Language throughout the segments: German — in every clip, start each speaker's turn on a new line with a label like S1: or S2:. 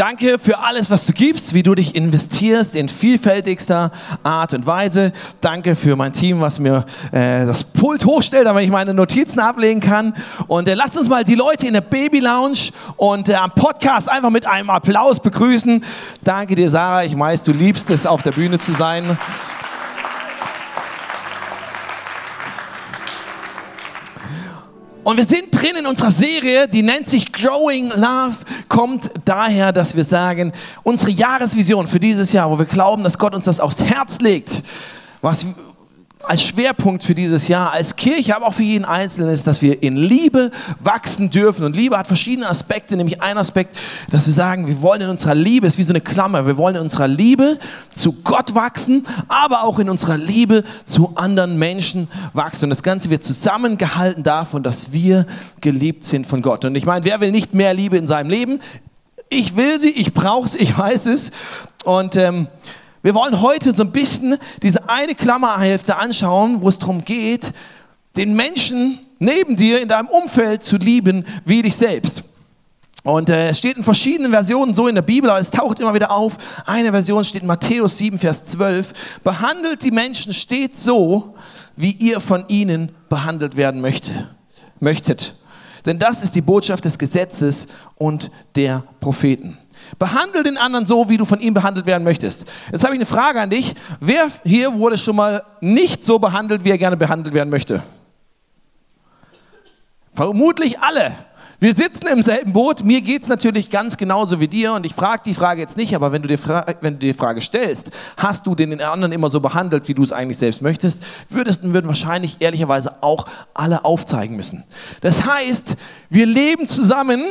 S1: Danke für alles, was du gibst, wie du dich investierst in vielfältigster Art und Weise. Danke für mein Team, was mir äh, das Pult hochstellt, damit ich meine Notizen ablegen kann. Und äh, lass uns mal die Leute in der Baby Lounge und äh, am Podcast einfach mit einem Applaus begrüßen. Danke dir, Sarah. Ich weiß, du liebst es, auf der Bühne zu sein. Und wir sind drin in unserer Serie, die nennt sich Growing Love, kommt daher, dass wir sagen, unsere Jahresvision für dieses Jahr, wo wir glauben, dass Gott uns das aufs Herz legt, was als Schwerpunkt für dieses Jahr als Kirche, aber auch für jeden Einzelnen ist, dass wir in Liebe wachsen dürfen. Und Liebe hat verschiedene Aspekte, nämlich ein Aspekt, dass wir sagen, wir wollen in unserer Liebe, ist wie so eine Klammer, wir wollen in unserer Liebe zu Gott wachsen, aber auch in unserer Liebe zu anderen Menschen wachsen. Und das Ganze wird zusammengehalten davon, dass wir geliebt sind von Gott. Und ich meine, wer will nicht mehr Liebe in seinem Leben? Ich will sie, ich brauche sie, ich weiß es. Und ähm, wir wollen heute so ein bisschen diese eine Klammerhälfte anschauen, wo es darum geht, den Menschen neben dir in deinem Umfeld zu lieben wie dich selbst. Und äh, es steht in verschiedenen Versionen so in der Bibel, aber es taucht immer wieder auf. Eine Version steht in Matthäus 7, Vers 12. Behandelt die Menschen stets so, wie ihr von ihnen behandelt werden möchte, möchtet. Denn das ist die Botschaft des Gesetzes und der Propheten. Behandle den anderen so, wie du von ihm behandelt werden möchtest. Jetzt habe ich eine Frage an dich. Wer hier wurde schon mal nicht so behandelt, wie er gerne behandelt werden möchte? Vermutlich alle. Wir sitzen im selben Boot. Mir geht es natürlich ganz genauso wie dir. Und ich frage die Frage jetzt nicht, aber wenn du, dir wenn du die Frage stellst, hast du den anderen immer so behandelt, wie du es eigentlich selbst möchtest, würdest würden wahrscheinlich ehrlicherweise auch alle aufzeigen müssen. Das heißt, wir leben zusammen,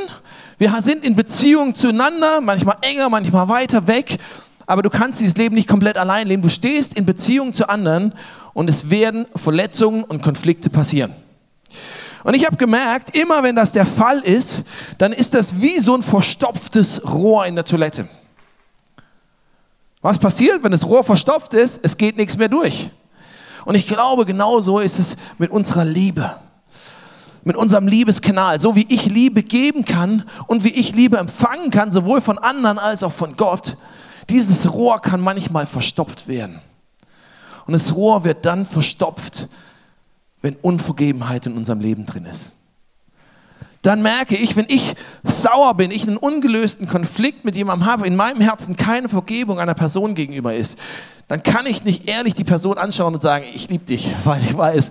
S1: wir sind in Beziehung zueinander, manchmal enger, manchmal weiter weg, aber du kannst dieses Leben nicht komplett allein leben. Du stehst in Beziehung zu anderen und es werden Verletzungen und Konflikte passieren. Und ich habe gemerkt, immer wenn das der Fall ist, dann ist das wie so ein verstopftes Rohr in der Toilette. Was passiert, wenn das Rohr verstopft ist? Es geht nichts mehr durch. Und ich glaube, genauso ist es mit unserer Liebe. Mit unserem Liebeskanal. So wie ich Liebe geben kann und wie ich Liebe empfangen kann, sowohl von anderen als auch von Gott. Dieses Rohr kann manchmal verstopft werden. Und das Rohr wird dann verstopft, wenn Unvergebenheit in unserem Leben drin ist. Dann merke ich, wenn ich sauer bin, ich einen ungelösten Konflikt mit jemandem habe, in meinem Herzen keine Vergebung einer Person gegenüber ist, dann kann ich nicht ehrlich die Person anschauen und sagen, ich liebe dich, weil ich weiß,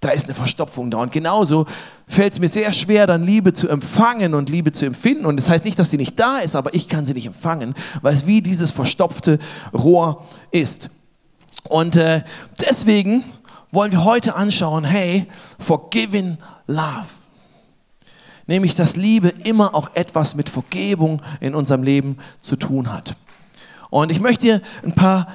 S1: da ist eine Verstopfung da. Und genauso fällt es mir sehr schwer, dann Liebe zu empfangen und Liebe zu empfinden. Und das heißt nicht, dass sie nicht da ist, aber ich kann sie nicht empfangen, weil es wie dieses verstopfte Rohr ist. Und äh, deswegen wollen wir heute anschauen, hey, forgiving love. Nämlich, dass Liebe immer auch etwas mit Vergebung in unserem Leben zu tun hat. Und ich möchte dir ein paar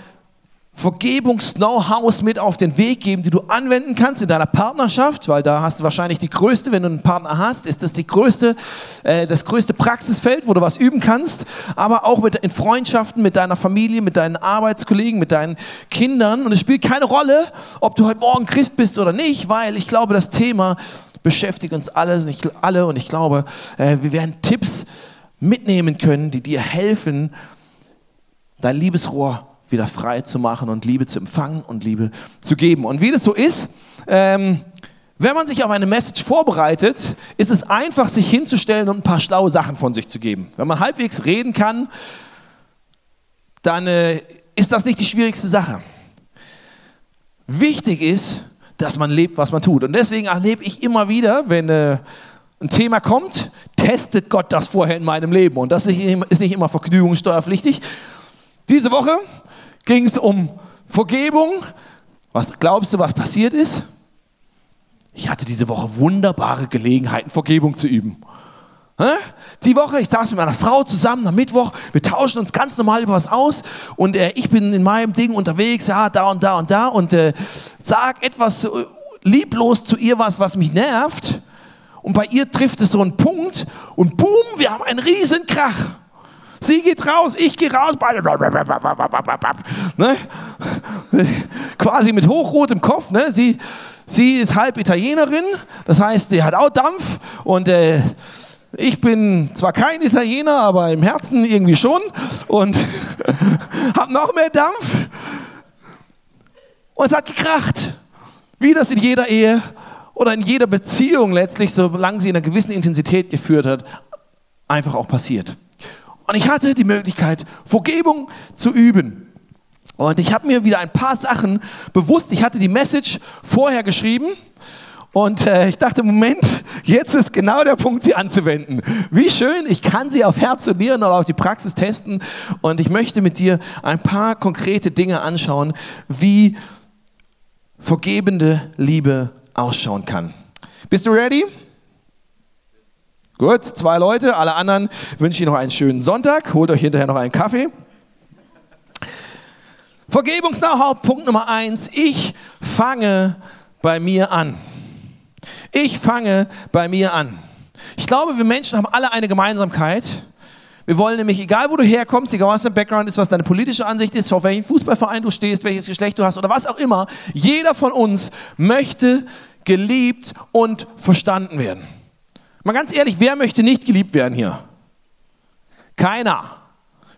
S1: Vergebungs-Know-hows mit auf den Weg geben, die du anwenden kannst in deiner Partnerschaft, weil da hast du wahrscheinlich die größte, wenn du einen Partner hast, ist das die größte, äh, das größte Praxisfeld, wo du was üben kannst, aber auch mit, in Freundschaften, mit deiner Familie, mit deinen Arbeitskollegen, mit deinen Kindern. Und es spielt keine Rolle, ob du heute Morgen Christ bist oder nicht, weil ich glaube, das Thema beschäftigt uns alle, nicht alle und ich glaube, äh, wir werden Tipps mitnehmen können, die dir helfen, dein Liebesrohr wieder frei zu machen und Liebe zu empfangen und Liebe zu geben. Und wie das so ist, ähm, wenn man sich auf eine Message vorbereitet, ist es einfach, sich hinzustellen und ein paar schlaue Sachen von sich zu geben. Wenn man halbwegs reden kann, dann äh, ist das nicht die schwierigste Sache. Wichtig ist, dass man lebt, was man tut. Und deswegen erlebe ich immer wieder, wenn äh, ein Thema kommt, testet Gott das vorher in meinem Leben. Und das ist nicht immer vergnügungssteuerpflichtig. Diese Woche ging es um Vergebung. Was glaubst du, was passiert ist? Ich hatte diese Woche wunderbare Gelegenheiten, Vergebung zu üben. Die Woche, ich saß mit meiner Frau zusammen am Mittwoch, wir tauschen uns ganz normal über was aus und äh, ich bin in meinem Ding unterwegs, ja, da und da und da und äh, sag etwas äh, lieblos zu ihr was, was mich nervt und bei ihr trifft es so einen Punkt und boom, wir haben einen riesen Krach. Sie geht raus, ich gehe raus. Ne? Quasi mit hochrotem Kopf. Ne? Sie, sie ist halb Italienerin, das heißt, sie hat auch Dampf und äh, Ich bin zwar kein Italiener, aber im Herzen irgendwie schon und habe noch mehr Dampf. Und es hat gekracht, wie das in jeder Ehe oder in jeder Beziehung letztlich, solange sie in einer gewissen Intensität geführt hat, einfach auch passiert. Und ich hatte die Möglichkeit, Vergebung zu üben. Und ich habe mir wieder ein paar Sachen bewusst, ich hatte die Message vorher geschrieben und äh, ich dachte, Moment, jetzt ist genau der Punkt, sie anzuwenden. Wie schön, ich kann sie auf Herz und Nieren oder auf die Praxis testen. Und ich möchte mit dir ein paar konkrete Dinge anschauen, wie vergebende Liebe ausschauen kann. Bist du ready? Gut, zwei Leute, alle anderen wünsche ich noch einen schönen Sonntag. Holt euch hinterher noch einen Kaffee. Vergebungs-Know-how, Punkt Nummer eins. Ich fange bei mir an. Ich fange bei mir an. Ich glaube, wir Menschen haben alle eine Gemeinsamkeit. Wir wollen nämlich, egal wo du herkommst, egal was dein Background ist, was deine politische Ansicht ist, auf welchen Fußballverein du stehst, welches Geschlecht du hast oder was auch immer, jeder von uns möchte geliebt und verstanden werden. Mal ganz ehrlich, wer möchte nicht geliebt werden hier? Keiner.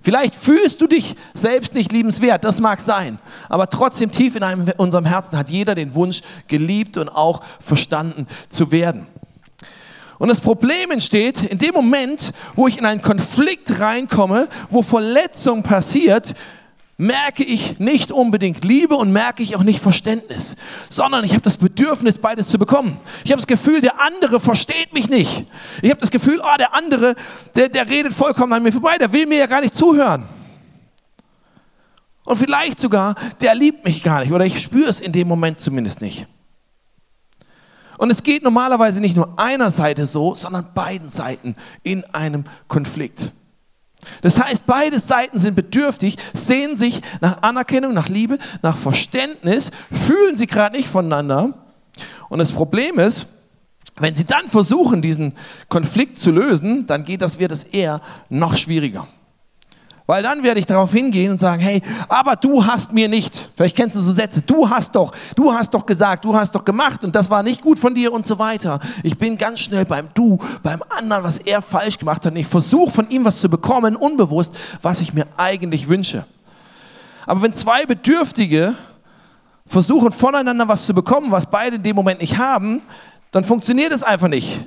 S1: Vielleicht fühlst du dich selbst nicht liebenswert, das mag sein, aber trotzdem tief in einem, unserem Herzen hat jeder den Wunsch, geliebt und auch verstanden zu werden. Und das Problem entsteht in dem Moment, wo ich in einen Konflikt reinkomme, wo Verletzung passiert, merke ich nicht unbedingt Liebe und merke ich auch nicht Verständnis, sondern ich habe das Bedürfnis, beides zu bekommen. Ich habe das Gefühl, der andere versteht mich nicht. Ich habe das Gefühl, oh, der andere, der, der redet vollkommen an mir vorbei, der will mir ja gar nicht zuhören. Und vielleicht sogar, der liebt mich gar nicht oder ich spüre es in dem Moment zumindest nicht. Und es geht normalerweise nicht nur einer Seite so, sondern beiden Seiten in einem Konflikt. Das heißt, beide Seiten sind bedürftig, sehen sich nach Anerkennung, nach Liebe, nach Verständnis, fühlen sie gerade nicht voneinander. Und das Problem ist, wenn sie dann versuchen, diesen Konflikt zu lösen, dann geht das, wird es eher noch schwieriger. Weil dann werde ich darauf hingehen und sagen, hey, aber du hast mir nicht, vielleicht kennst du so Sätze, du hast doch, du hast doch gesagt, du hast doch gemacht und das war nicht gut von dir und so weiter. Ich bin ganz schnell beim Du, beim anderen, was er falsch gemacht hat und ich versuche von ihm was zu bekommen, unbewusst, was ich mir eigentlich wünsche. Aber wenn zwei Bedürftige versuchen voneinander was zu bekommen, was beide in dem Moment nicht haben, dann funktioniert es einfach nicht.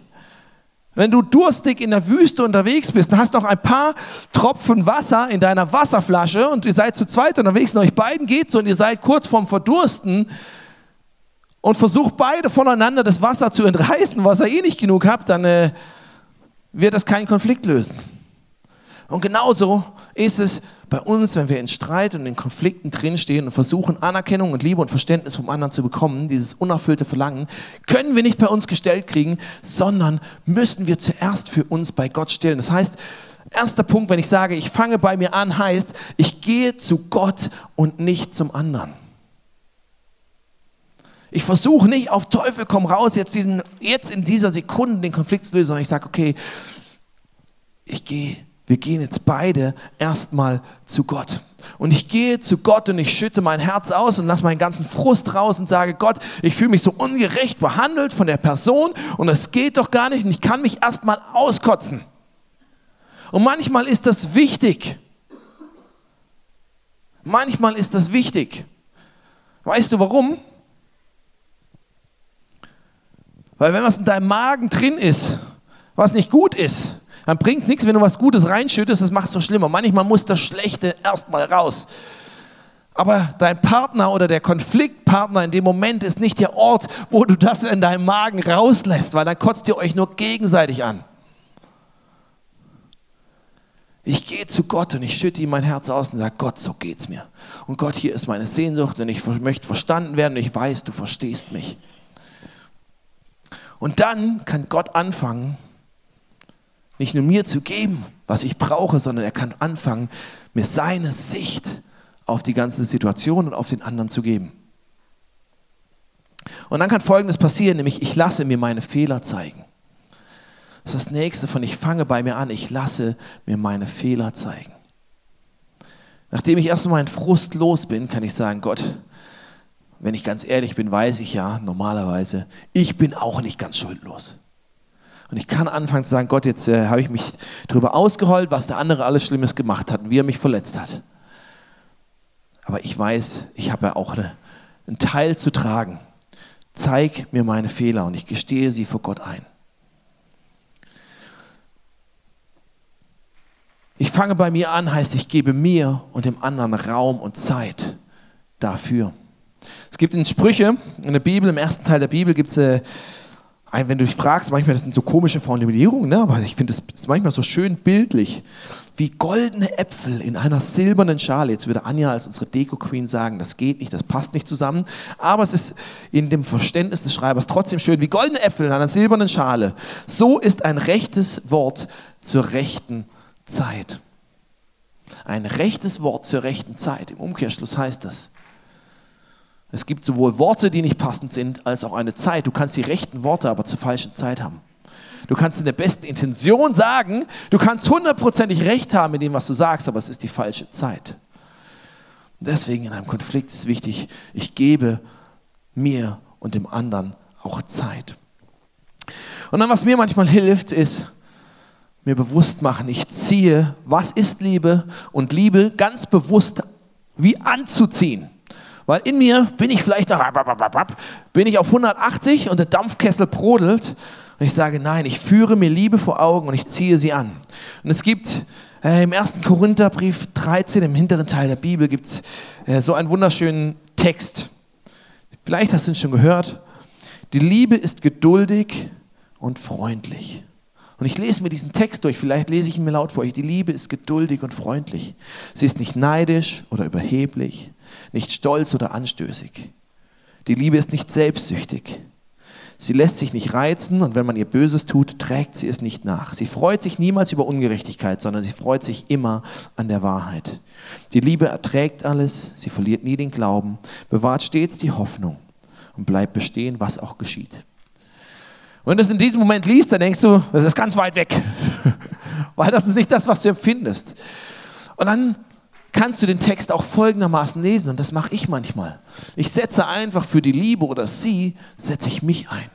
S1: Wenn du durstig in der Wüste unterwegs bist und hast noch ein paar Tropfen Wasser in deiner Wasserflasche und ihr seid zu zweit unterwegs und euch beiden geht so und ihr seid kurz vorm Verdursten und versucht beide voneinander das Wasser zu entreißen, was ihr eh nicht genug habt, dann äh, wird das keinen Konflikt lösen. Und genauso ist es bei uns, wenn wir in Streit und in Konflikten drinstehen und versuchen, Anerkennung und Liebe und Verständnis vom anderen zu bekommen, dieses unerfüllte Verlangen, können wir nicht bei uns gestellt kriegen, sondern müssen wir zuerst für uns bei Gott stellen. Das heißt, erster Punkt, wenn ich sage, ich fange bei mir an, heißt, ich gehe zu Gott und nicht zum anderen. Ich versuche nicht auf Teufel komm raus, jetzt, diesen, jetzt in dieser Sekunde den Konflikt zu lösen, sondern ich sage, okay, ich gehe wir gehen jetzt beide erstmal zu Gott. Und ich gehe zu Gott und ich schütte mein Herz aus und lasse meinen ganzen Frust raus und sage, Gott, ich fühle mich so ungerecht behandelt von der Person und es geht doch gar nicht und ich kann mich erstmal auskotzen. Und manchmal ist das wichtig. Manchmal ist das wichtig. Weißt du warum? Weil wenn was in deinem Magen drin ist, was nicht gut ist, dann bringt es nichts, wenn du was Gutes reinschüttest, das macht es so schlimmer. Manchmal muss das Schlechte erstmal raus. Aber dein Partner oder der Konfliktpartner in dem Moment ist nicht der Ort, wo du das in deinem Magen rauslässt, weil dann kotzt ihr euch nur gegenseitig an. Ich gehe zu Gott und ich schütte ihm mein Herz aus und sage, Gott, so geht's mir. Und Gott, hier ist meine Sehnsucht und ich möchte verstanden werden und ich weiß, du verstehst mich. Und dann kann Gott anfangen, nicht nur mir zu geben, was ich brauche, sondern er kann anfangen, mir seine Sicht auf die ganze Situation und auf den anderen zu geben. Und dann kann Folgendes passieren, nämlich ich lasse mir meine Fehler zeigen. Das ist das nächste von ich fange bei mir an, ich lasse mir meine Fehler zeigen. Nachdem ich erstmal meinen Frust los bin, kann ich sagen, Gott, wenn ich ganz ehrlich bin, weiß ich ja normalerweise, ich bin auch nicht ganz schuldlos. Und ich kann anfangen zu sagen, Gott, jetzt äh, habe ich mich darüber ausgeheult, was der andere alles Schlimmes gemacht hat und wie er mich verletzt hat. Aber ich weiß, ich habe ja auch eine, einen Teil zu tragen. Zeig mir meine Fehler und ich gestehe sie vor Gott ein. Ich fange bei mir an, heißt, ich gebe mir und dem anderen Raum und Zeit dafür. Es gibt in Sprüche, in der Bibel, im ersten Teil der Bibel gibt es, äh, wenn du dich fragst, manchmal das sind so komische Formulierungen, ne? aber ich finde es manchmal so schön bildlich, wie goldene Äpfel in einer silbernen Schale. Jetzt würde Anja als unsere Deko-Queen sagen, das geht nicht, das passt nicht zusammen, aber es ist in dem Verständnis des Schreibers trotzdem schön, wie goldene Äpfel in einer silbernen Schale. So ist ein rechtes Wort zur rechten Zeit. Ein rechtes Wort zur rechten Zeit. Im Umkehrschluss heißt das, es gibt sowohl Worte, die nicht passend sind, als auch eine Zeit. Du kannst die rechten Worte aber zur falschen Zeit haben. Du kannst in der besten Intention sagen, du kannst hundertprozentig recht haben mit dem, was du sagst, aber es ist die falsche Zeit. Deswegen in einem Konflikt ist wichtig, ich gebe mir und dem anderen auch Zeit. Und dann, was mir manchmal hilft, ist, mir bewusst machen, ich ziehe, was ist Liebe und Liebe ganz bewusst wie anzuziehen. Weil in mir bin ich vielleicht noch, bin ich auf 180 und der Dampfkessel brodelt und ich sage, nein, ich führe mir Liebe vor Augen und ich ziehe sie an. Und es gibt äh, im 1. Korintherbrief 13, im hinteren Teil der Bibel, gibt es äh, so einen wunderschönen Text. Vielleicht hast du ihn schon gehört. Die Liebe ist geduldig und freundlich. Und ich lese mir diesen Text durch, vielleicht lese ich ihn mir laut vor euch. Die Liebe ist geduldig und freundlich. Sie ist nicht neidisch oder überheblich, nicht stolz oder anstößig. Die Liebe ist nicht selbstsüchtig. Sie lässt sich nicht reizen und wenn man ihr Böses tut, trägt sie es nicht nach. Sie freut sich niemals über Ungerechtigkeit, sondern sie freut sich immer an der Wahrheit. Die Liebe erträgt alles, sie verliert nie den Glauben, bewahrt stets die Hoffnung und bleibt bestehen, was auch geschieht. Wenn du es in diesem Moment liest, dann denkst du, das ist ganz weit weg. Weil das ist nicht das, was du empfindest. Und dann kannst du den Text auch folgendermaßen lesen, und das mache ich manchmal. Ich setze einfach für die Liebe oder sie, setze ich mich ein.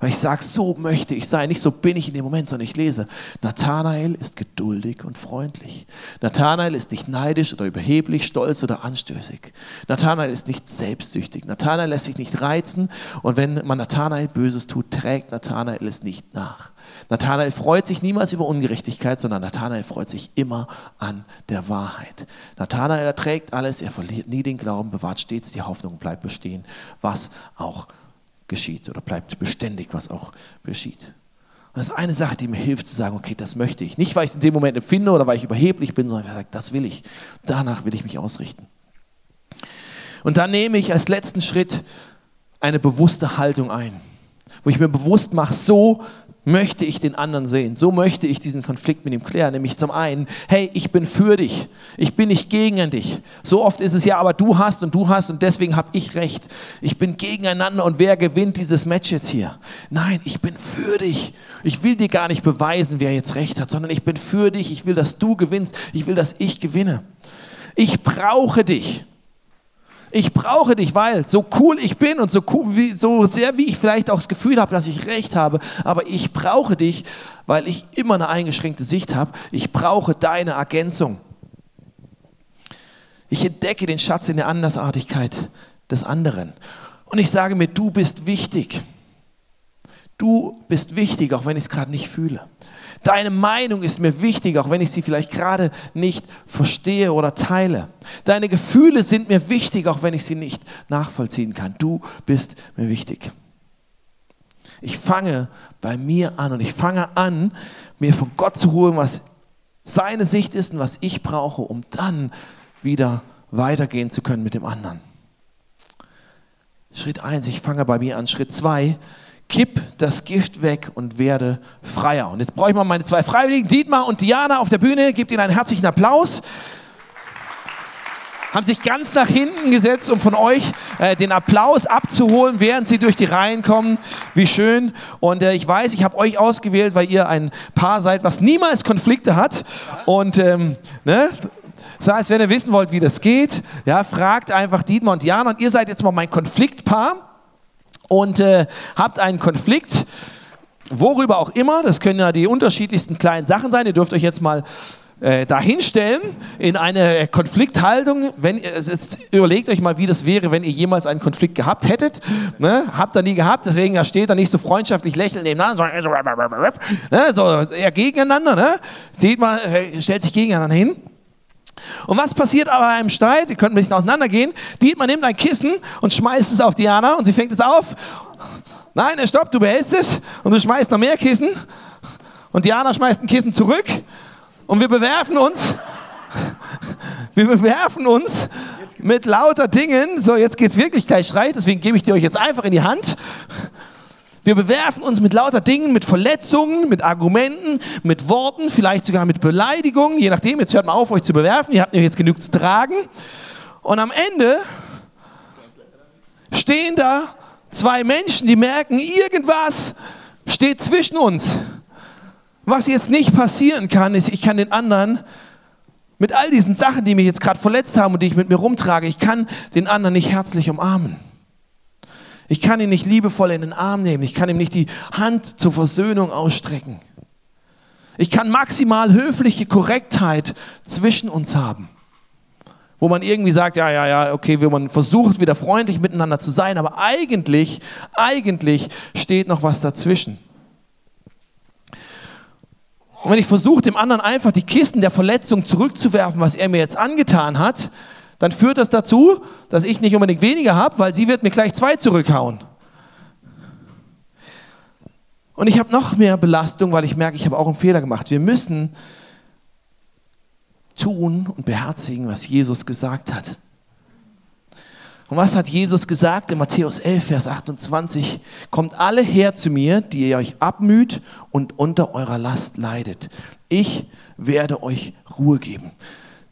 S1: Weil ich sage, so möchte ich sein. Nicht so bin ich in dem Moment, sondern ich lese, Nathanael ist geduldig und freundlich. Nathanael ist nicht neidisch oder überheblich, stolz oder anstößig. Nathanael ist nicht selbstsüchtig. Nathanael lässt sich nicht reizen. Und wenn man Nathanael Böses tut, trägt Nathanael es nicht nach. Nathanael freut sich niemals über Ungerechtigkeit, sondern Nathanael freut sich immer an der Wahrheit. Nathanael erträgt alles, er verliert nie den Glauben, bewahrt stets die Hoffnung, bleibt bestehen, was auch geschieht oder bleibt beständig, was auch geschieht. Und das ist eine Sache, die mir hilft zu sagen, okay, das möchte ich. Nicht, weil ich es in dem Moment empfinde oder weil ich überheblich bin, sondern ich sage, das will ich. Danach will ich mich ausrichten. Und dann nehme ich als letzten Schritt eine bewusste Haltung ein, wo ich mir bewusst mache, so möchte ich den anderen sehen. So möchte ich diesen Konflikt mit ihm klären. Nämlich zum einen, hey, ich bin für dich. Ich bin nicht gegen dich. So oft ist es ja, aber du hast und du hast und deswegen habe ich recht. Ich bin gegeneinander und wer gewinnt dieses Match jetzt hier? Nein, ich bin für dich. Ich will dir gar nicht beweisen, wer jetzt recht hat, sondern ich bin für dich. Ich will, dass du gewinnst. Ich will, dass ich gewinne. Ich brauche dich ich brauche dich, weil so cool ich bin und so, cool, wie, so sehr wie ich vielleicht auch das Gefühl habe, dass ich recht habe, aber ich brauche dich, weil ich immer eine eingeschränkte Sicht habe. Ich brauche deine Ergänzung. Ich entdecke den Schatz in der Andersartigkeit des anderen. Und ich sage mir, du bist wichtig. Du bist wichtig, auch wenn ich es gerade nicht fühle. Deine Meinung ist mir wichtig, auch wenn ich sie vielleicht gerade nicht verstehe oder teile. Deine Gefühle sind mir wichtig, auch wenn ich sie nicht nachvollziehen kann. Du bist mir wichtig. Ich fange bei mir an und ich fange an, mir von Gott zu holen, was seine Sicht ist und was ich brauche, um dann wieder weitergehen zu können mit dem anderen. Schritt 1, ich fange bei mir an. Schritt 2, kipp das Gift weg und werde freier. Und jetzt brauche ich mal meine zwei Freiwilligen, Dietmar und Diana auf der Bühne. Gebt ihnen einen herzlichen Applaus. Haben sich ganz nach hinten gesetzt, um von euch äh, den Applaus abzuholen, während sie durch die Reihen kommen. Wie schön. Und äh, ich weiß, ich habe euch ausgewählt, weil ihr ein Paar seid, was niemals Konflikte hat. Und ähm, ne? Das heißt, wenn ihr wissen wollt, wie das geht, ja, fragt einfach Dietmar und Diana. Und ihr seid jetzt mal mein Konfliktpaar und äh, habt einen Konflikt. worüber auch immer, das können ja die unterschiedlichsten kleinen Sachen sein. Ihr dürft euch jetzt mal äh, dahinstellen in eine Konflikthaltung. Wenn, jetzt überlegt euch mal, wie das wäre, wenn ihr jemals einen Konflikt gehabt hättet. Ne? Habt ihr nie gehabt, deswegen da steht da nicht so freundschaftlich lächelnd nebeneinander, ne? so eher gegeneinander. Ne? Steht mal, äh, stellt sich gegeneinander hin. Und was passiert aber einem Streit? Ihr könnt ein bisschen auseinandergehen. Dietmar nimmt ein Kissen und schmeißt es auf Diana und sie fängt es auf. Nein, stoppt, du behältst es und du schmeißt noch mehr Kissen. Und Diana schmeißt ein Kissen zurück und wir bewerfen uns. Wir bewerfen uns mit lauter Dingen. So, jetzt geht es wirklich gleich Streit, deswegen gebe ich dir euch jetzt einfach in die Hand. Wir bewerfen uns mit lauter Dingen, mit Verletzungen, mit Argumenten, mit Worten, vielleicht sogar mit Beleidigungen, je nachdem. Jetzt hört mal auf, euch zu bewerfen. Ihr habt jetzt genug zu tragen. Und am Ende stehen da zwei Menschen, die merken, irgendwas steht zwischen uns. Was jetzt nicht passieren kann, ist, ich kann den anderen mit all diesen Sachen, die mich jetzt gerade verletzt haben und die ich mit mir rumtrage, ich kann den anderen nicht herzlich umarmen. Ich kann ihn nicht liebevoll in den Arm nehmen. Ich kann ihm nicht die Hand zur Versöhnung ausstrecken. Ich kann maximal höfliche Korrektheit zwischen uns haben. Wo man irgendwie sagt, ja, ja, ja, okay, wo man versucht, wieder freundlich miteinander zu sein, aber eigentlich, eigentlich steht noch was dazwischen. Und wenn ich versuche, dem anderen einfach die Kisten der Verletzung zurückzuwerfen, was er mir jetzt angetan hat, dann führt das dazu, dass ich nicht unbedingt weniger habe, weil sie wird mir gleich zwei zurückhauen. Und ich habe noch mehr Belastung, weil ich merke, ich habe auch einen Fehler gemacht. Wir müssen tun und beherzigen, was Jesus gesagt hat. Und was hat Jesus gesagt in Matthäus 11, Vers 28? Kommt alle her zu mir, die ihr euch abmüht und unter eurer Last leidet. Ich werde euch Ruhe geben.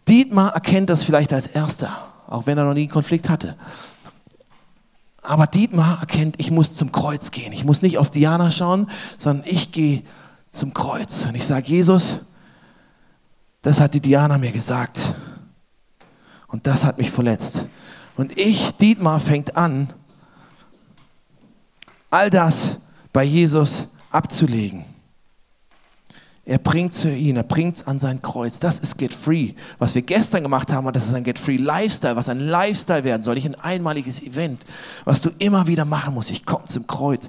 S1: Dietmar erkennt das vielleicht als erster, auch wenn er noch nie einen Konflikt hatte. Aber Dietmar erkennt, ich muss zum Kreuz gehen. Ich muss nicht auf Diana schauen, sondern ich gehe zum Kreuz. Und ich sage, Jesus, das hat die Diana mir gesagt. Und das hat mich verletzt. Und ich, Dietmar, fängt an, all das bei Jesus abzulegen. Er bringt zu ihm, er bringt es an sein Kreuz. Das ist Get Free. Was wir gestern gemacht haben, das ist ein Get Free Lifestyle, was ein Lifestyle werden soll, nicht ein einmaliges Event, was du immer wieder machen musst. Ich komme zum Kreuz,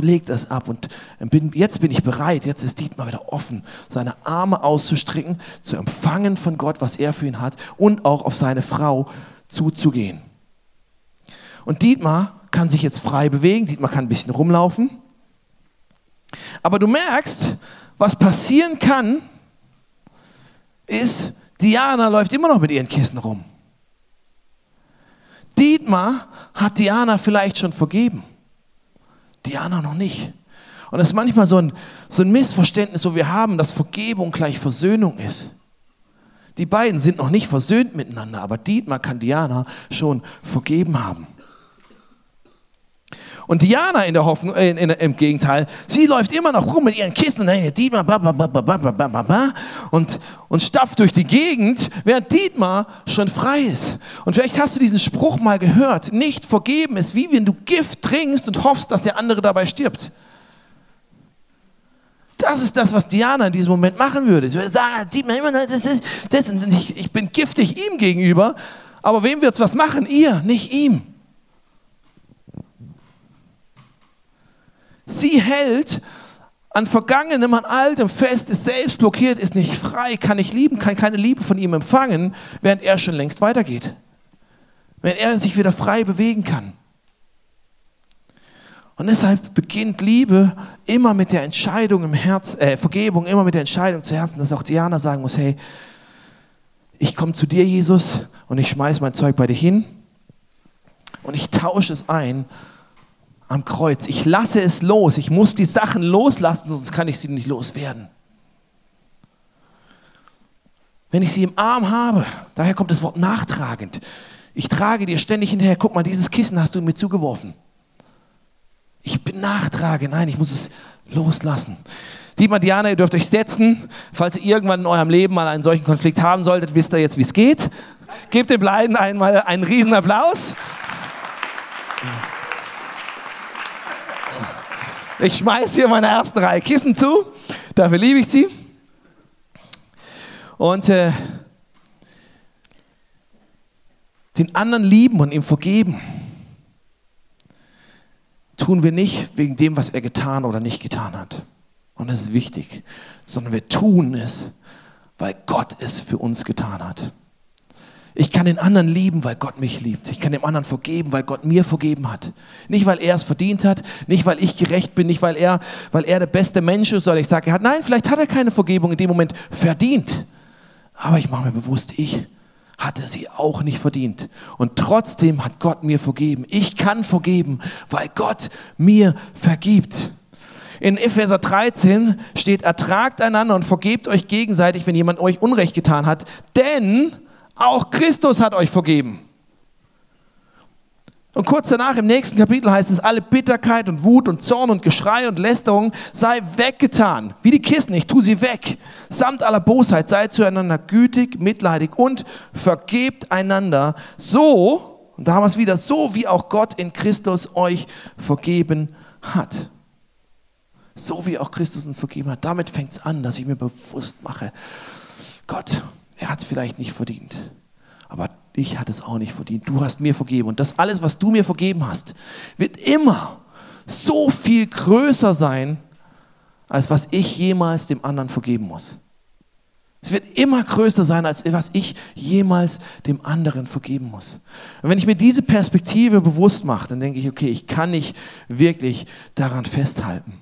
S1: leg das ab und bin, jetzt bin ich bereit, jetzt ist Dietmar wieder offen, seine Arme auszustrecken, zu empfangen von Gott, was er für ihn hat und auch auf seine Frau zuzugehen. Und Dietmar kann sich jetzt frei bewegen, Dietmar kann ein bisschen rumlaufen. Aber du merkst, was passieren kann, ist, Diana läuft immer noch mit ihren Kissen rum. Dietmar hat Diana vielleicht schon vergeben. Diana noch nicht. Und das ist manchmal so ein, so ein Missverständnis, so wir haben, dass Vergebung gleich Versöhnung ist. Die beiden sind noch nicht versöhnt miteinander, aber Dietmar kann Diana schon vergeben haben. Und Diana in der Hoffnung, äh, in, in, im Gegenteil, sie läuft immer noch rum mit ihren Kissen und, Dietmar, und, und stapft durch die Gegend, während Dietmar schon frei ist. Und vielleicht hast du diesen Spruch mal gehört, nicht vergeben ist wie wenn du Gift trinkst und hoffst, dass der andere dabei stirbt. Das ist das, was Diana in diesem Moment machen würde. Sie würde sagen, Dietmar, das ist, das, ich, ich bin giftig ihm gegenüber, aber wem wird es was machen? Ihr, nicht ihm. Sie hält an Vergangenem, an Altem fest, ist selbst blockiert, ist nicht frei, kann nicht lieben, kann keine Liebe von ihm empfangen, während er schon längst weitergeht. Während er sich wieder frei bewegen kann. Und deshalb beginnt Liebe immer mit der Entscheidung im Herz, äh, Vergebung immer mit der Entscheidung zu Herzen, dass auch Diana sagen muss, hey, ich komme zu dir, Jesus, und ich schmeiße mein Zeug bei dir hin und ich tausche es ein am Kreuz. Ich lasse es los. Ich muss die Sachen loslassen, sonst kann ich sie nicht loswerden. Wenn ich sie im Arm habe, daher kommt das Wort nachtragend. Ich trage dir ständig hinterher, guck mal, dieses Kissen hast du mir zugeworfen. Ich bin nachtragend. Nein, ich muss es loslassen. Dietmar, Diana, ihr dürft euch setzen. Falls ihr irgendwann in eurem Leben mal einen solchen Konflikt haben solltet, wisst ihr jetzt, wie es geht. Gebt den beiden einmal einen riesen Applaus. Ich schmeiße hier meine ersten Reihe Kissen zu. Dafür liebe ich sie. Und äh, den anderen lieben und ihm vergeben, tun wir nicht wegen dem, was er getan oder nicht getan hat. Und das ist wichtig, sondern wir tun es, weil Gott es für uns getan hat. Ich kann den anderen lieben, weil Gott mich liebt. Ich kann dem anderen vergeben, weil Gott mir vergeben hat. Nicht, weil er es verdient hat, nicht, weil ich gerecht bin, nicht, weil er, weil er der beste Mensch ist, oder ich sage, er hat, nein, vielleicht hat er keine Vergebung in dem Moment verdient. Aber ich mache mir bewusst, ich hatte sie auch nicht verdient. Und trotzdem hat Gott mir vergeben. Ich kann vergeben, weil Gott mir vergibt. In Epheser 13 steht, ertragt einander und vergebt euch gegenseitig, wenn jemand euch Unrecht getan hat, denn auch Christus hat euch vergeben. Und kurz danach im nächsten Kapitel heißt es, alle Bitterkeit und Wut und Zorn und Geschrei und Lästerung sei weggetan. Wie die Kissen, ich tue sie weg. Samt aller Bosheit seid zueinander gütig, mitleidig und vergebt einander. So, und da haben wir es wieder, so wie auch Gott in Christus euch vergeben hat. So wie auch Christus uns vergeben hat. Damit fängt es an, dass ich mir bewusst mache, Gott, er hat es vielleicht nicht verdient, aber ich hatte es auch nicht verdient. Du hast mir vergeben. Und das alles, was du mir vergeben hast, wird immer so viel größer sein, als was ich jemals dem anderen vergeben muss. Es wird immer größer sein, als was ich jemals dem anderen vergeben muss. Und wenn ich mir diese Perspektive bewusst mache, dann denke ich, okay, ich kann nicht wirklich daran festhalten.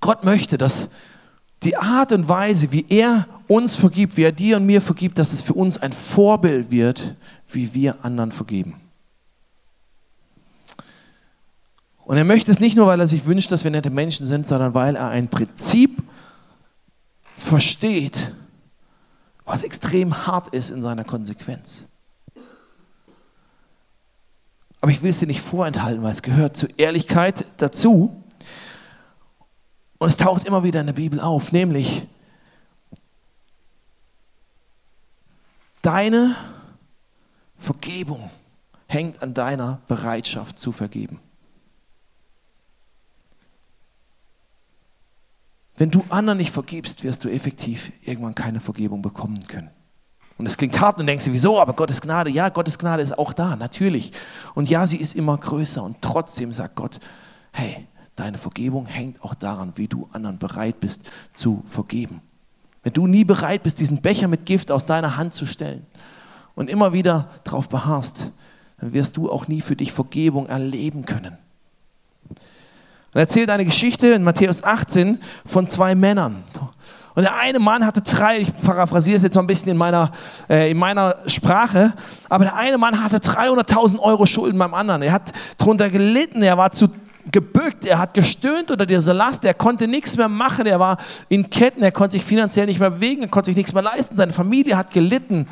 S1: Gott möchte, dass die Art und Weise, wie er uns vergibt, wie er dir und mir vergibt, dass es für uns ein Vorbild wird, wie wir anderen vergeben. Und er möchte es nicht nur, weil er sich wünscht, dass wir nette Menschen sind, sondern weil er ein Prinzip versteht, was extrem hart ist in seiner Konsequenz. Aber ich will es dir nicht vorenthalten, weil es gehört zur Ehrlichkeit dazu. Und es taucht immer wieder in der Bibel auf, nämlich deine Vergebung hängt an deiner Bereitschaft zu vergeben. Wenn du anderen nicht vergibst, wirst du effektiv irgendwann keine Vergebung bekommen können. Und es klingt hart und denkst du, wieso? Aber Gottes Gnade, ja, Gottes Gnade ist auch da, natürlich. Und ja, sie ist immer größer. Und trotzdem sagt Gott, hey, Deine Vergebung hängt auch daran, wie du anderen bereit bist zu vergeben. Wenn du nie bereit bist, diesen Becher mit Gift aus deiner Hand zu stellen und immer wieder darauf beharrst, dann wirst du auch nie für dich Vergebung erleben können. Er erzählt eine Geschichte in Matthäus 18 von zwei Männern. Und der eine Mann hatte drei, ich paraphrasiere es jetzt mal ein bisschen in meiner, äh, in meiner Sprache, aber der eine Mann hatte 300.000 Euro Schulden beim anderen. Er hat darunter gelitten, er war zu gebückt, er hat gestöhnt unter dieser Last, er konnte nichts mehr machen, er war in Ketten, er konnte sich finanziell nicht mehr bewegen, er konnte sich nichts mehr leisten, seine Familie hat gelitten.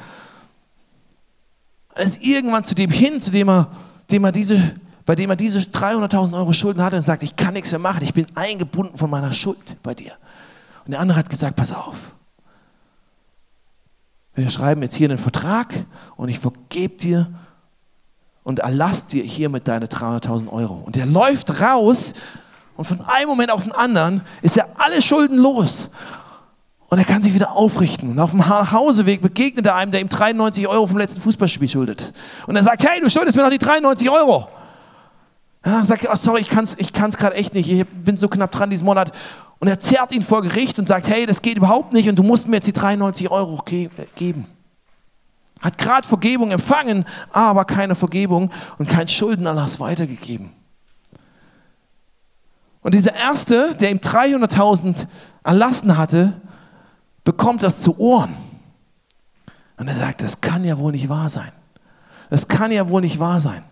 S1: Er ist irgendwann zu dem hin, zu dem er, dem er diese, bei dem er diese 300.000 Euro Schulden hatte und sagt, ich kann nichts mehr machen, ich bin eingebunden von meiner Schuld bei dir. Und der andere hat gesagt, pass auf, wir schreiben jetzt hier einen Vertrag und ich vergebe dir und erlass dir hiermit deine 300.000 Euro. Und er läuft raus und von einem Moment auf den anderen ist er alle Schulden los. Und er kann sich wieder aufrichten. Und auf dem Nachhauseweg begegnet er einem, der ihm 93 Euro vom letzten Fußballspiel schuldet. Und er sagt, hey, du schuldest mir noch die 93 Euro. Ja, sagt er, oh, sorry, ich kann es ich kann's gerade echt nicht. Ich bin so knapp dran diesen Monat. Und er zerrt ihn vor Gericht und sagt, hey, das geht überhaupt nicht und du musst mir jetzt die 93 Euro ge geben. Hat gerade Vergebung empfangen, aber keine Vergebung und kein Schuldenerlass weitergegeben. Und dieser Erste, der ihm 300.000 erlassen hatte, bekommt das zu Ohren. Und er sagt, das kann ja wohl nicht wahr sein. Das kann ja wohl nicht wahr sein.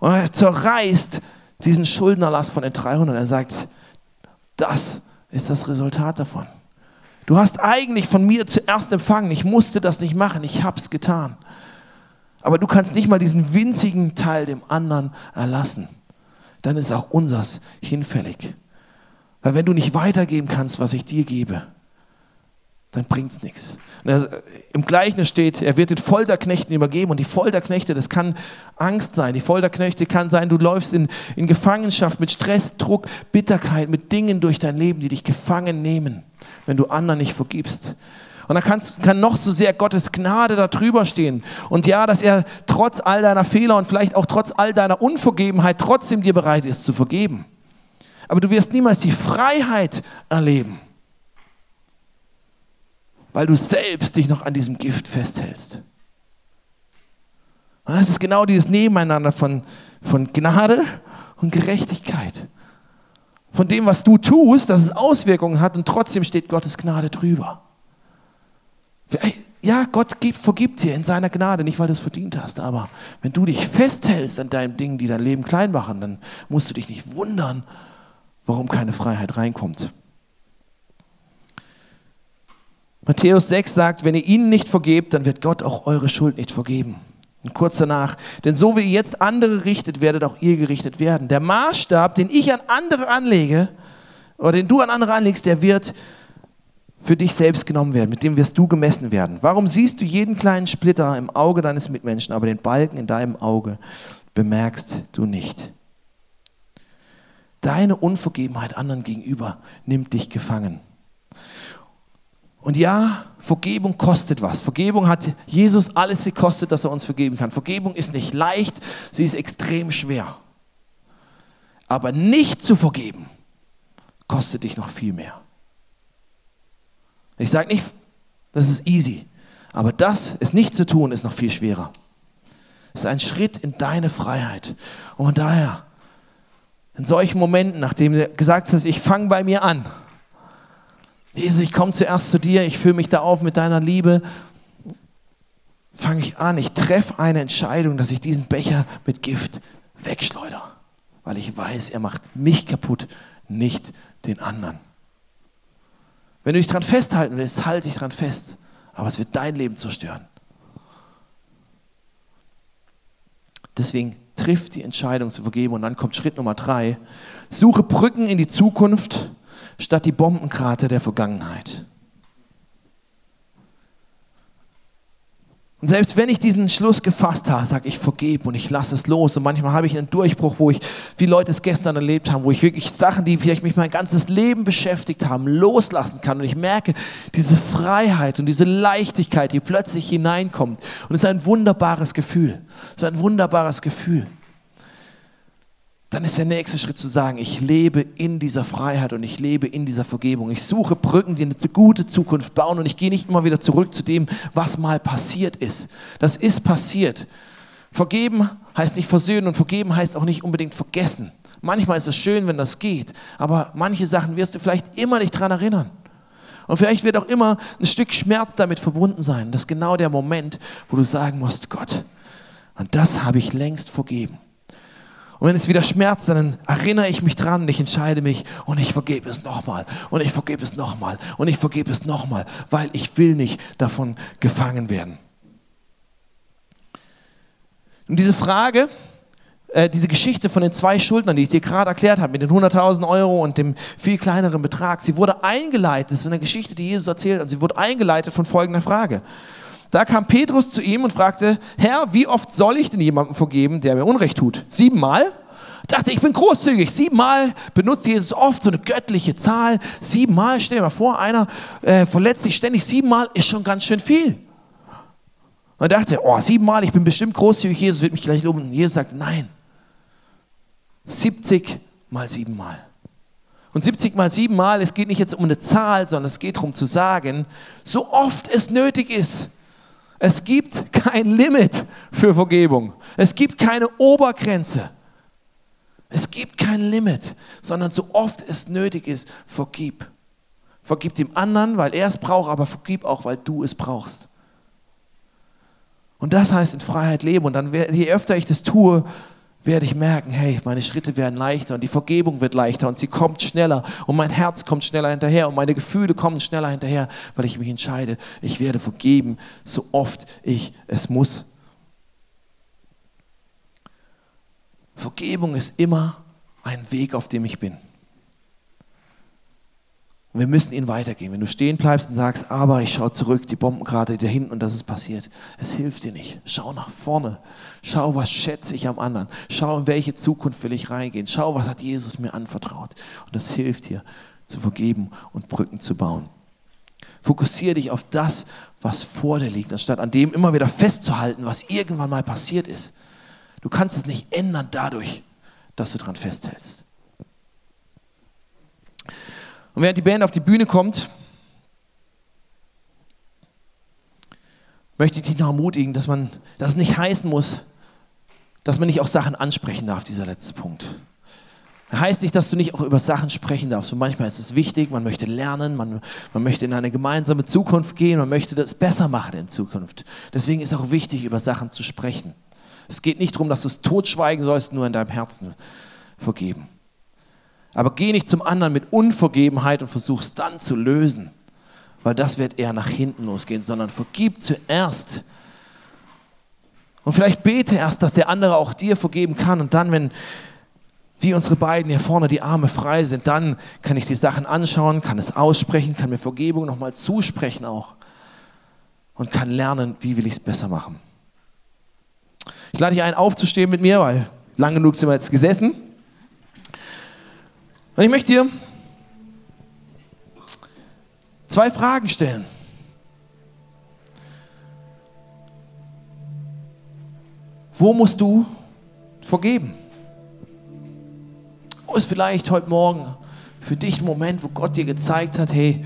S1: Und er zerreißt diesen Schuldenerlass von den 300. Er sagt, das ist das Resultat davon. Du hast eigentlich von mir zuerst empfangen. Ich musste das nicht machen. Ich habe es getan. Aber du kannst nicht mal diesen winzigen Teil dem anderen erlassen. Dann ist auch unsers hinfällig. Weil wenn du nicht weitergeben kannst, was ich dir gebe, dann bringt es nichts. Im Gleichen steht, er wird den Folterknechten übergeben. Und die Folterknechte, das kann Angst sein. Die Folterknechte kann sein, du läufst in, in Gefangenschaft mit Stress, Druck, Bitterkeit, mit Dingen durch dein Leben, die dich gefangen nehmen, wenn du anderen nicht vergibst. Und da kannst, kann noch so sehr Gottes Gnade da drüber stehen. Und ja, dass er trotz all deiner Fehler und vielleicht auch trotz all deiner Unvergebenheit trotzdem dir bereit ist zu vergeben. Aber du wirst niemals die Freiheit erleben weil du selbst dich noch an diesem Gift festhältst. Und das ist genau dieses Nebeneinander von, von Gnade und Gerechtigkeit. Von dem, was du tust, dass es Auswirkungen hat und trotzdem steht Gottes Gnade drüber. Ja, Gott gibt, vergibt dir in seiner Gnade, nicht weil du es verdient hast, aber wenn du dich festhältst an deinen Dingen, die dein Leben klein machen, dann musst du dich nicht wundern, warum keine Freiheit reinkommt. Matthäus 6 sagt, wenn ihr ihnen nicht vergebt, dann wird Gott auch eure Schuld nicht vergeben. Und kurz danach, denn so wie ihr jetzt andere richtet, werdet auch ihr gerichtet werden. Der Maßstab, den ich an andere anlege, oder den du an andere anlegst, der wird für dich selbst genommen werden, mit dem wirst du gemessen werden. Warum siehst du jeden kleinen Splitter im Auge deines Mitmenschen, aber den Balken in deinem Auge bemerkst du nicht? Deine Unvergebenheit anderen gegenüber nimmt dich gefangen. Und ja, Vergebung kostet was. Vergebung hat Jesus alles gekostet, dass er uns vergeben kann. Vergebung ist nicht leicht, sie ist extrem schwer. Aber nicht zu vergeben, kostet dich noch viel mehr. Ich sage nicht, das ist easy, aber das ist nicht zu tun, ist noch viel schwerer. Es ist ein Schritt in deine Freiheit. Und daher, in solchen Momenten, nachdem du gesagt hast, ich fange bei mir an, Jesus, ich komme zuerst zu dir, ich fühle mich da auf mit deiner Liebe. Fange ich an, ich treffe eine Entscheidung, dass ich diesen Becher mit Gift wegschleudere, weil ich weiß, er macht mich kaputt, nicht den anderen. Wenn du dich daran festhalten willst, halte dich daran fest, aber es wird dein Leben zerstören. Deswegen triff die Entscheidung zu vergeben und dann kommt Schritt Nummer drei. Suche Brücken in die Zukunft statt die Bombenkrater der Vergangenheit. Und selbst wenn ich diesen Schluss gefasst habe, sage ich vergebe und ich lasse es los. Und manchmal habe ich einen Durchbruch, wo ich, wie Leute es gestern erlebt haben, wo ich wirklich Sachen, die vielleicht mich mein ganzes Leben beschäftigt haben, loslassen kann. Und ich merke diese Freiheit und diese Leichtigkeit, die plötzlich hineinkommt. Und es ist ein wunderbares Gefühl. Es ist ein wunderbares Gefühl dann ist der nächste Schritt zu sagen, ich lebe in dieser Freiheit und ich lebe in dieser Vergebung. Ich suche Brücken, die eine gute Zukunft bauen und ich gehe nicht immer wieder zurück zu dem, was mal passiert ist. Das ist passiert. Vergeben heißt nicht versöhnen und vergeben heißt auch nicht unbedingt vergessen. Manchmal ist es schön, wenn das geht, aber manche Sachen wirst du vielleicht immer nicht daran erinnern. Und vielleicht wird auch immer ein Stück Schmerz damit verbunden sein. Das ist genau der Moment, wo du sagen musst, Gott, und das habe ich längst vergeben. Und wenn es wieder schmerzt, dann erinnere ich mich dran und ich entscheide mich und ich vergebe es nochmal und ich vergebe es nochmal und ich vergebe es nochmal, weil ich will nicht davon gefangen werden. Und diese Frage, äh, diese Geschichte von den zwei Schuldnern, die ich dir gerade erklärt habe, mit den 100.000 Euro und dem viel kleineren Betrag, sie wurde eingeleitet, das ist eine Geschichte, die Jesus erzählt, und sie wurde eingeleitet von folgender Frage. Da kam Petrus zu ihm und fragte, Herr, wie oft soll ich denn jemandem vergeben, der mir Unrecht tut? Siebenmal? dachte, ich bin großzügig. Siebenmal benutzt Jesus oft so eine göttliche Zahl. Siebenmal, stell dir mal vor, einer äh, verletzt sich ständig. Siebenmal ist schon ganz schön viel. Und dachte, oh, siebenmal, ich bin bestimmt großzügig, Jesus wird mich gleich loben. Und Jesus sagt, nein. 70 mal siebenmal. Und 70 mal siebenmal, es geht nicht jetzt um eine Zahl, sondern es geht darum zu sagen, so oft es nötig ist, es gibt kein Limit für Vergebung. Es gibt keine Obergrenze. Es gibt kein Limit, sondern so oft es nötig ist, vergib. Vergib dem anderen, weil er es braucht, aber vergib auch, weil du es brauchst. Und das heißt in Freiheit leben. Und dann, je öfter ich das tue, werde ich merken, hey, meine Schritte werden leichter und die Vergebung wird leichter und sie kommt schneller und mein Herz kommt schneller hinterher und meine Gefühle kommen schneller hinterher, weil ich mich entscheide, ich werde vergeben, so oft ich es muss. Vergebung ist immer ein Weg, auf dem ich bin. Und wir müssen ihn weitergehen. Wenn du stehen bleibst und sagst, aber ich schaue zurück, die Bomben gerade da hinten und das ist passiert. Es hilft dir nicht. Schau nach vorne. Schau, was schätze ich am anderen. Schau, in welche Zukunft will ich reingehen. Schau, was hat Jesus mir anvertraut. Und das hilft dir, zu vergeben und Brücken zu bauen. Fokussiere dich auf das, was vor dir liegt, anstatt an dem immer wieder festzuhalten, was irgendwann mal passiert ist. Du kannst es nicht ändern dadurch, dass du daran festhältst. Und während die Band auf die Bühne kommt, möchte ich dich noch ermutigen, dass man das nicht heißen muss, dass man nicht auch Sachen ansprechen darf, dieser letzte Punkt. Heißt nicht, dass du nicht auch über Sachen sprechen darfst. Und manchmal ist es wichtig, man möchte lernen, man, man möchte in eine gemeinsame Zukunft gehen, man möchte das besser machen in Zukunft. Deswegen ist es auch wichtig, über Sachen zu sprechen. Es geht nicht darum, dass du es totschweigen sollst, nur in deinem Herzen vergeben. Aber geh nicht zum anderen mit Unvergebenheit und versuch es dann zu lösen, weil das wird eher nach hinten losgehen, sondern vergib zuerst. Und vielleicht bete erst, dass der andere auch dir vergeben kann und dann, wenn wie unsere beiden hier vorne die Arme frei sind, dann kann ich die Sachen anschauen, kann es aussprechen, kann mir Vergebung nochmal zusprechen auch und kann lernen, wie will ich es besser machen. Ich lade dich ein, aufzustehen mit mir, weil lang genug sind wir jetzt gesessen. Und ich möchte dir zwei Fragen stellen. Wo musst du vergeben? Wo ist vielleicht heute Morgen für dich ein Moment, wo Gott dir gezeigt hat, hey,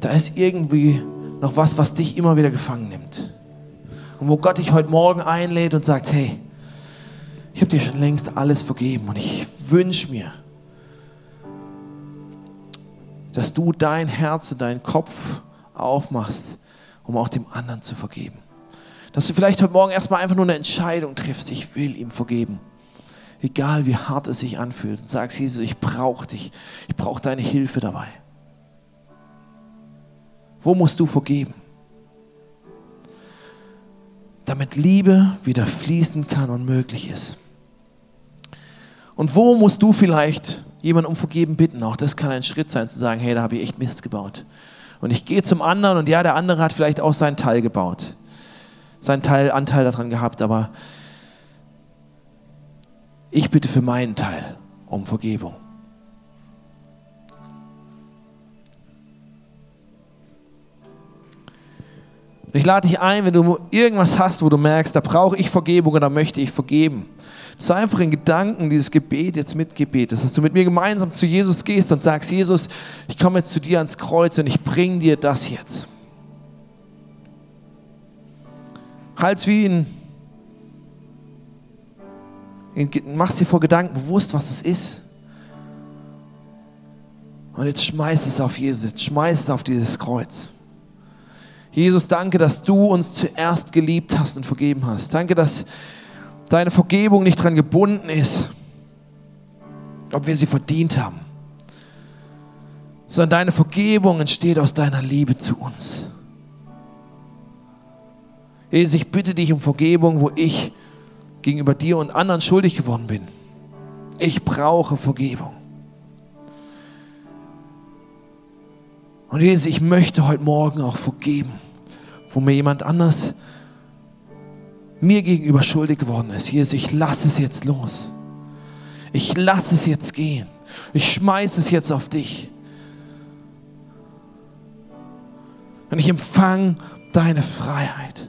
S1: da ist irgendwie noch was, was dich immer wieder gefangen nimmt. Und wo Gott dich heute Morgen einlädt und sagt, hey, ich habe dir schon längst alles vergeben und ich wünsche mir, dass du dein Herz und deinen Kopf aufmachst, um auch dem anderen zu vergeben. Dass du vielleicht heute Morgen erstmal einfach nur eine Entscheidung triffst, ich will ihm vergeben. Egal wie hart es sich anfühlt. Und sagst, Jesus, ich brauche dich. Ich brauche deine Hilfe dabei. Wo musst du vergeben? Damit Liebe wieder fließen kann und möglich ist. Und wo musst du vielleicht jemanden um Vergeben bitten. Auch das kann ein Schritt sein, zu sagen, hey, da habe ich echt Mist gebaut. Und ich gehe zum anderen und ja, der andere hat vielleicht auch seinen Teil gebaut, seinen Teil, Anteil daran gehabt, aber ich bitte für meinen Teil um Vergebung. Ich lade dich ein, wenn du irgendwas hast, wo du merkst, da brauche ich Vergebung und da möchte ich vergeben so einfach in Gedanken dieses Gebet jetzt mitgebetet, dass du mit mir gemeinsam zu Jesus gehst und sagst, Jesus, ich komme jetzt zu dir ans Kreuz und ich bringe dir das jetzt. Halt's wie ein, machst dir vor Gedanken bewusst, was es ist. Und jetzt schmeiß es auf Jesus, schmeiß es auf dieses Kreuz. Jesus, danke, dass du uns zuerst geliebt hast und vergeben hast. Danke, dass deine Vergebung nicht daran gebunden ist, ob wir sie verdient haben, sondern deine Vergebung entsteht aus deiner Liebe zu uns. Jesus, ich bitte dich um Vergebung, wo ich gegenüber dir und anderen schuldig geworden bin. Ich brauche Vergebung. Und Jesus, ich möchte heute Morgen auch vergeben, wo mir jemand anders mir gegenüber schuldig geworden ist. Jesus, ich lasse es jetzt los. Ich lasse es jetzt gehen. Ich schmeiße es jetzt auf dich. Und ich empfange deine Freiheit.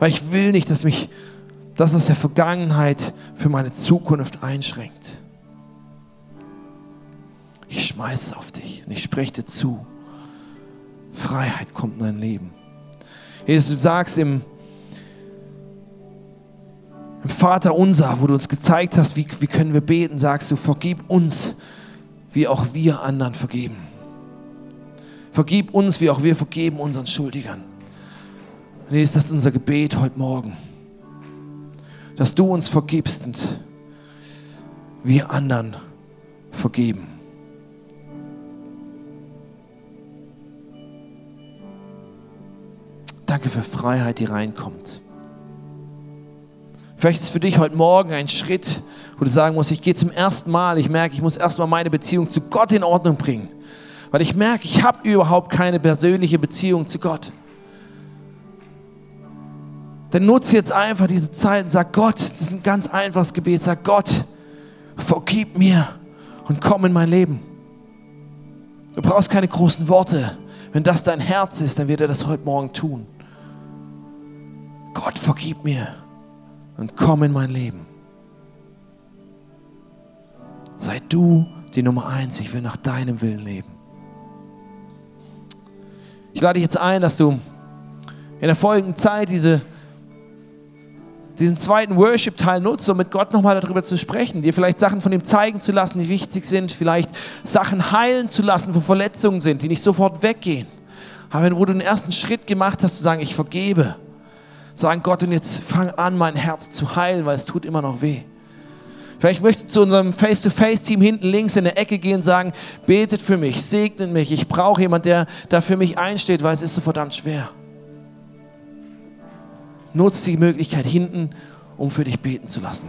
S1: Weil ich will nicht, dass mich das aus der Vergangenheit für meine Zukunft einschränkt. Ich schmeiße es auf dich und ich spreche dir zu. Freiheit kommt in dein Leben. Jesus, du sagst im im Vater unser, wo du uns gezeigt hast, wie, wie können wir beten, sagst du, vergib uns, wie auch wir anderen vergeben. Vergib uns, wie auch wir vergeben unseren Schuldigern. Nee, ist das unser Gebet heute Morgen. Dass du uns vergibst und wir anderen vergeben. Danke für Freiheit, die reinkommt. Vielleicht ist für dich heute Morgen ein Schritt, wo du sagen musst, ich gehe zum ersten Mal, ich merke, ich muss erstmal meine Beziehung zu Gott in Ordnung bringen. Weil ich merke, ich habe überhaupt keine persönliche Beziehung zu Gott. Dann nutze jetzt einfach diese Zeit und sag Gott, das ist ein ganz einfaches Gebet, sag Gott, vergib mir und komm in mein Leben. Du brauchst keine großen Worte. Wenn das dein Herz ist, dann wird er das heute Morgen tun. Gott, vergib mir und komm in mein Leben. Sei du die Nummer eins. Ich will nach deinem Willen leben. Ich lade dich jetzt ein, dass du in der folgenden Zeit diese diesen zweiten Worship-Teil nutzt, um mit Gott nochmal darüber zu sprechen, dir vielleicht Sachen von ihm zeigen zu lassen, die wichtig sind, vielleicht Sachen heilen zu lassen, wo Verletzungen sind, die nicht sofort weggehen. Aber wo du den ersten Schritt gemacht hast, zu sagen, ich vergebe. Sagen Gott, und jetzt fang an, mein Herz zu heilen, weil es tut immer noch weh. Vielleicht möchtest du zu unserem Face-to-Face-Team hinten links in der Ecke gehen und sagen, betet für mich, segnet mich. Ich brauche jemanden, der da für mich einsteht, weil es ist so verdammt schwer nutzt die Möglichkeit hinten, um für dich beten zu lassen.